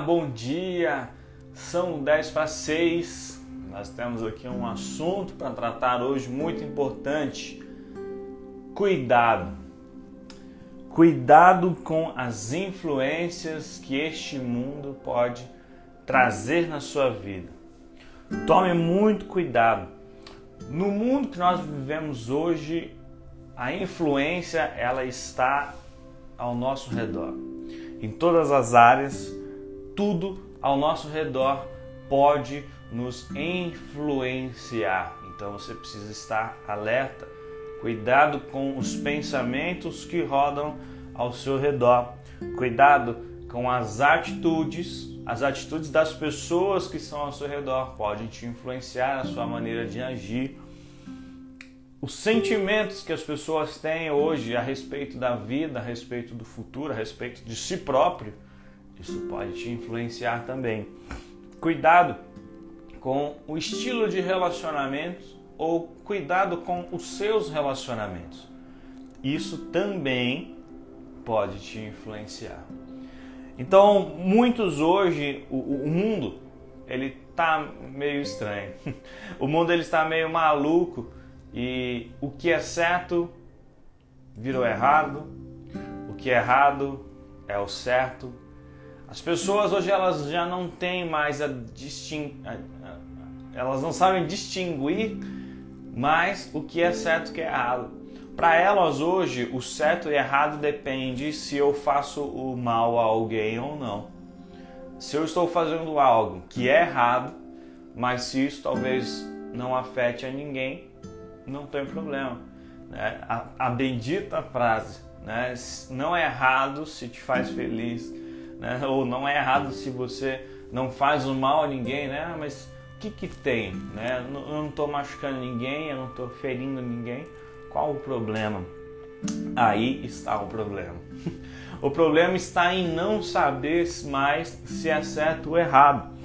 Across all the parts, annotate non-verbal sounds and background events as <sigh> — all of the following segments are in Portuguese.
Bom dia! São 10 para 6. Nós temos aqui um assunto para tratar hoje muito importante: cuidado. Cuidado com as influências que este mundo pode trazer na sua vida. Tome muito cuidado. No mundo que nós vivemos hoje, a influência ela está ao nosso redor. Em todas as áreas, tudo ao nosso redor pode nos influenciar. Então você precisa estar alerta. Cuidado com os pensamentos que rodam ao seu redor. Cuidado com as atitudes, as atitudes das pessoas que estão ao seu redor podem te influenciar na sua maneira de agir. Os sentimentos que as pessoas têm hoje a respeito da vida, a respeito do futuro, a respeito de si próprio, isso pode te influenciar também. Cuidado com o estilo de relacionamento ou cuidado com os seus relacionamentos. Isso também pode te influenciar. Então, muitos hoje, o, o mundo, ele está meio estranho. <laughs> O mundo ele está meio maluco e o que é certo virou errado, o que é errado é o certo. As pessoas hoje elas já não têm mais a disting... elas não sabem distinguir mais o que é certo e o que é errado. Para elas hoje, o certo e errado depende se eu faço o mal a alguém ou não. Se eu estou fazendo algo que é errado, mas se isso talvez não afete a ninguém, não tem problema. Né? A, a bendita frase, né? não é errado se te faz feliz, né? ou não é errado se você não faz o mal a ninguém, né? Ah, mas o que, que tem? Né? Eu não estou machucando ninguém, eu não estou ferindo ninguém qual o problema? Aí está o problema. <laughs> O problema está em não saber mais se é certo ou errado.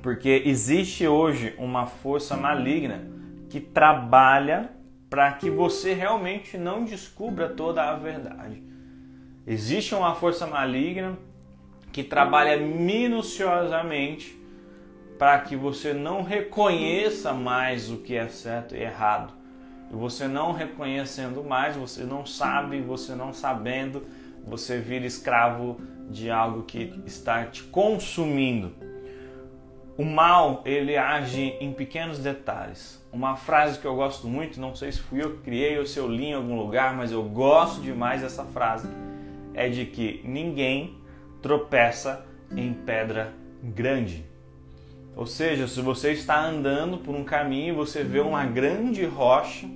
Porque existe hoje uma força maligna que trabalha para que você realmente não descubra toda a verdade. Existe uma força maligna que trabalha minuciosamente para que você não reconheça mais o que é certo e errado e você não reconhecendo mais, você não sabe, você não sabendo, você vira escravo de algo que está te consumindo. O mal, ele age em pequenos detalhes. Uma frase que eu gosto muito, não sei se fui eu que criei ou se eu li em algum lugar, mas eu gosto demais dessa frase, é de que ninguém tropeça em pedra grande. Ou seja, se você está andando por um caminho e você vê uma grande rocha,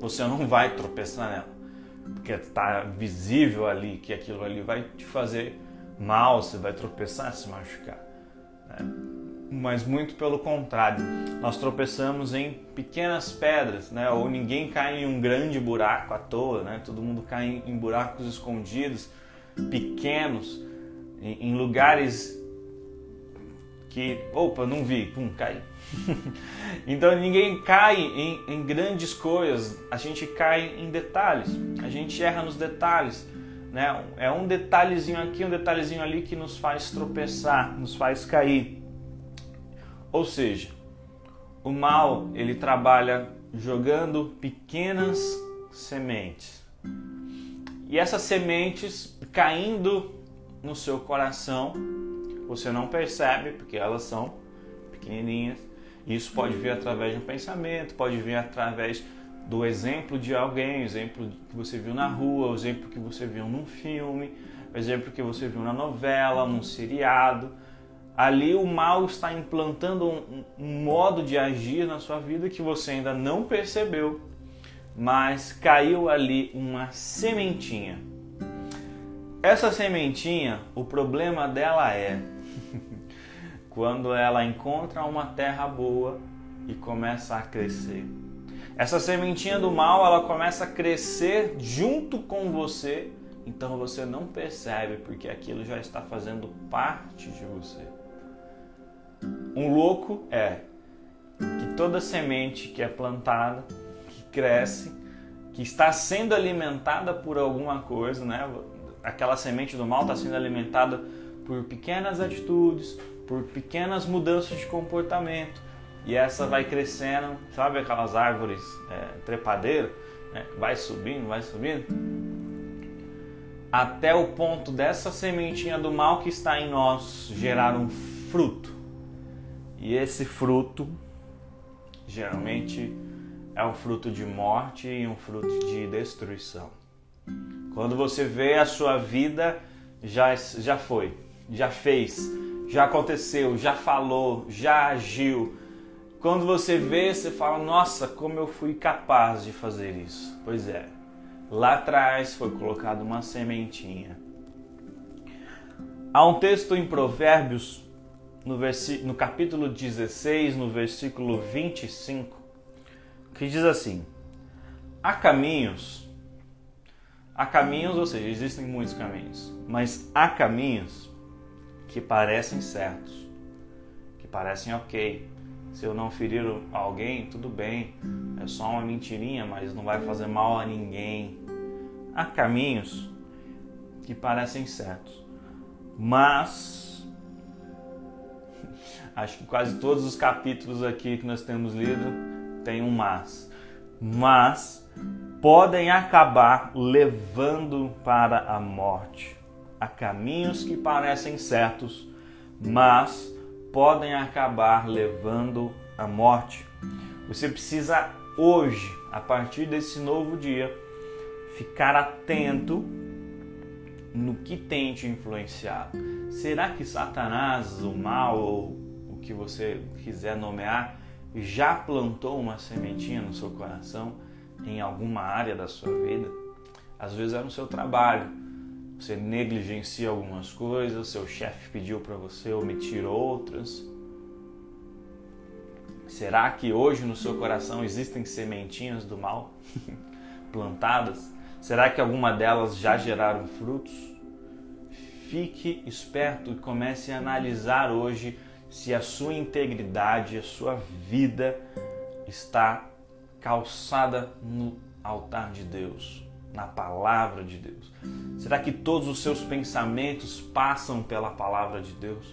você não vai tropeçar nela, porque está visível ali que aquilo ali vai te fazer mal, você vai tropeçar, se machucar. Né? Mas muito pelo contrário, nós tropeçamos em pequenas pedras, né? ou ninguém cai em um grande buraco à toa, né? todo mundo cai em buracos escondidos, pequenos, em lugares que, opa, não vi, pum, cai. <laughs> então ninguém cai em, em, grandes coisas, a gente cai em detalhes, a gente erra nos detalhes. Né? É um detalhezinho aqui, um detalhezinho ali que nos faz tropeçar, nos faz cair. Ou seja, o mal ele trabalha jogando pequenas sementes. E essas sementes caindo no seu coração você não percebe porque elas são pequenininhas. Isso pode vir através de um pensamento, pode vir através do exemplo de alguém, exemplo que você viu na rua, exemplo que você viu num filme, exemplo que você viu na novela, num seriado. Ali o mal está implantando um, um modo de agir na sua vida que você ainda não percebeu, mas caiu ali uma sementinha. Essa sementinha, o problema dela é <laughs> quando ela encontra uma terra boa e começa a crescer. Essa sementinha do mal, ela começa a crescer junto com você, então você não percebe porque aquilo já está fazendo parte de você. Um louco é que toda semente que é plantada, que cresce, que está sendo alimentada por alguma coisa, né? Aquela semente do mal está sendo alimentada por pequenas atitudes, por pequenas mudanças de comportamento. E essa vai crescendo, sabe aquelas árvores é, trepadeiras? Né? Vai subindo, vai subindo. Até o ponto dessa sementinha do mal que está em nós gerar um fruto. E esse fruto, geralmente, é um fruto de morte e um fruto de destruição. Quando você vê a sua vida, já, já foi, já fez, já aconteceu, já falou, já agiu. Quando você vê, você fala: Nossa, como eu fui capaz de fazer isso. Pois é, lá atrás foi colocada uma sementinha. Há um texto em Provérbios, no, no capítulo 16, no versículo 25, que diz assim: Há caminhos, há caminhos, ou seja, existem muitos caminhos, mas há caminhos que parecem certos, que parecem ok. Se eu não ferir alguém, tudo bem, é só uma mentirinha, mas não vai fazer mal a ninguém. Há caminhos que parecem certos, mas acho que quase todos os capítulos aqui que nós temos lido tem um mas. Mas podem acabar levando para a morte a caminhos que parecem certos, mas podem acabar levando à morte. Você precisa hoje, a partir desse novo dia, ficar atento no que tem te influenciado. Será que Satanás, o mal ou que você quiser nomear, já plantou uma sementinha no seu coração em alguma área da sua vida? Às vezes é no seu trabalho, você negligencia algumas coisas, seu chefe pediu para você omitir outras. Será que hoje no seu coração existem sementinhas do mal <laughs> plantadas? Será que alguma delas já geraram frutos? Fique esperto e comece a analisar hoje se a sua integridade, a sua vida está calçada no altar de Deus na palavra de Deus? Será que todos os seus pensamentos passam pela palavra de Deus?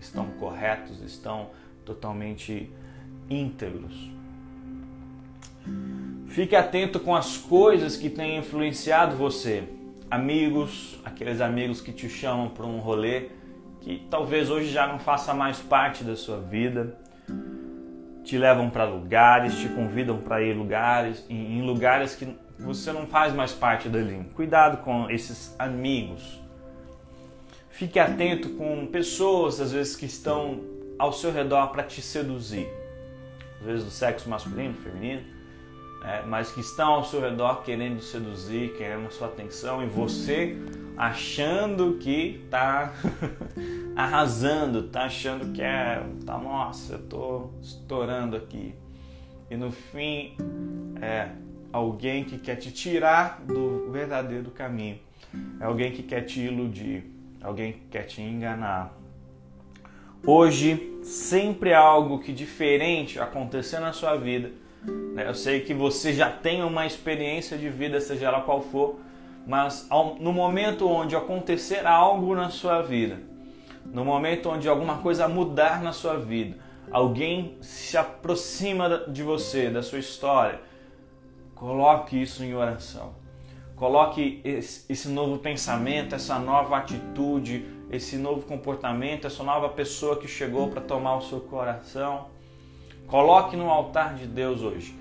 Estão corretos? Estão totalmente íntegros? Fique atento com as coisas que têm influenciado você. Amigos, aqueles amigos que te chamam para um rolê que talvez hoje já não faça mais parte da sua vida, te levam para lugares, te convidam para ir lugares, em lugares que você não faz mais parte dali. Cuidado com esses amigos. Fique atento com pessoas, às vezes, que estão ao seu redor para te seduzir. Às vezes do sexo masculino, feminino, né? mas que estão ao seu redor querendo seduzir, querendo sua atenção e você achando que está <laughs> arrasando, tá achando que é, tá, nossa, eu tô estourando aqui. E no fim, é, alguém que quer te tirar do verdadeiro caminho, é alguém que quer te iludir, alguém que quer te enganar. Hoje, sempre algo que diferente acontecer na sua vida. Né? Eu sei que você já tem uma experiência de vida, seja ela qual for, mas no momento onde acontecer algo na sua vida, no momento onde alguma coisa mudar na sua vida, alguém se aproxima de você, da sua história, Coloque isso em oração. Coloque esse novo pensamento, essa nova atitude, esse novo comportamento, essa nova pessoa que chegou para tomar o seu coração. Coloque no altar de Deus hoje.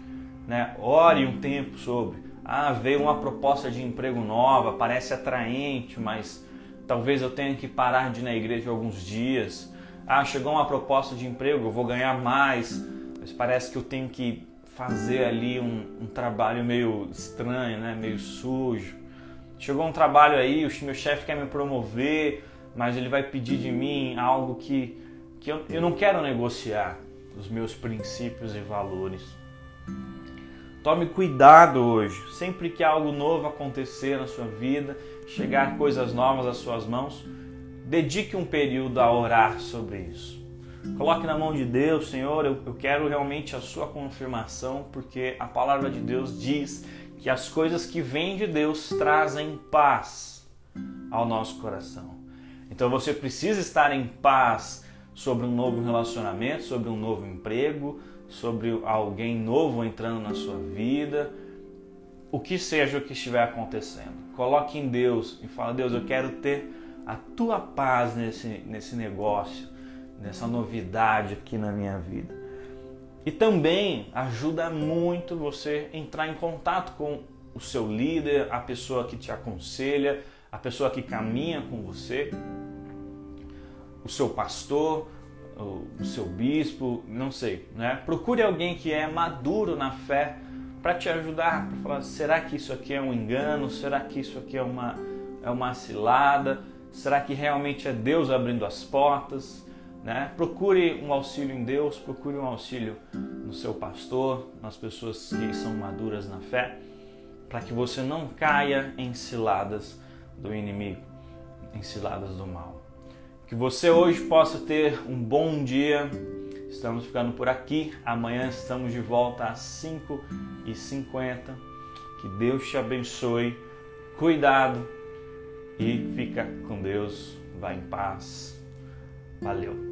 Né? Ore um tempo sobre. Ah, veio uma proposta de emprego nova, parece atraente, mas talvez eu tenha que parar de ir na igreja alguns dias. Ah, chegou uma proposta de emprego, eu vou ganhar mais, mas parece que eu tenho que fazer ali um, um, trabalho meio estranho, né? meio sujo. Chegou um trabalho aí, o meu chefe quer me promover, mas ele vai pedir de mim algo que, que eu, eu não quero negociar, os meus princípios e valores. Tome cuidado hoje, sempre que algo novo acontecer na sua vida, chegar coisas novas às suas mãos, dedique um período a orar sobre isso. Coloque na mão de Deus, Senhor, eu, quero realmente a sua confirmação, porque a palavra de Deus diz que as coisas que vêm de Deus trazem paz ao nosso coração. Então você precisa estar em paz sobre um novo relacionamento, sobre um novo emprego, sobre alguém novo entrando na sua vida, o que seja o que estiver acontecendo. Coloque em Deus e fala: Deus, eu quero ter a tua paz nesse, nesse negócio, nessa novidade aqui na minha vida. E também ajuda muito você entrar em contato com o seu líder, a pessoa que te aconselha, a pessoa que caminha com você, o seu pastor, o seu bispo, não sei, né? Procure alguém que é maduro na fé para te ajudar, para falar, será que isso aqui é um engano? Será que isso aqui é uma é uma cilada? Será que realmente é Deus abrindo as portas? Né? Procure um auxílio em Deus, procure um auxílio no seu pastor, nas pessoas que são maduras na fé, para que você não caia em ciladas do inimigo, em ciladas do mal. Que você hoje possa ter um bom dia. Estamos ficando por aqui. Amanhã estamos de volta às 5h50. Que Deus te abençoe. Cuidado e fica com Deus. Vá em paz. Valeu.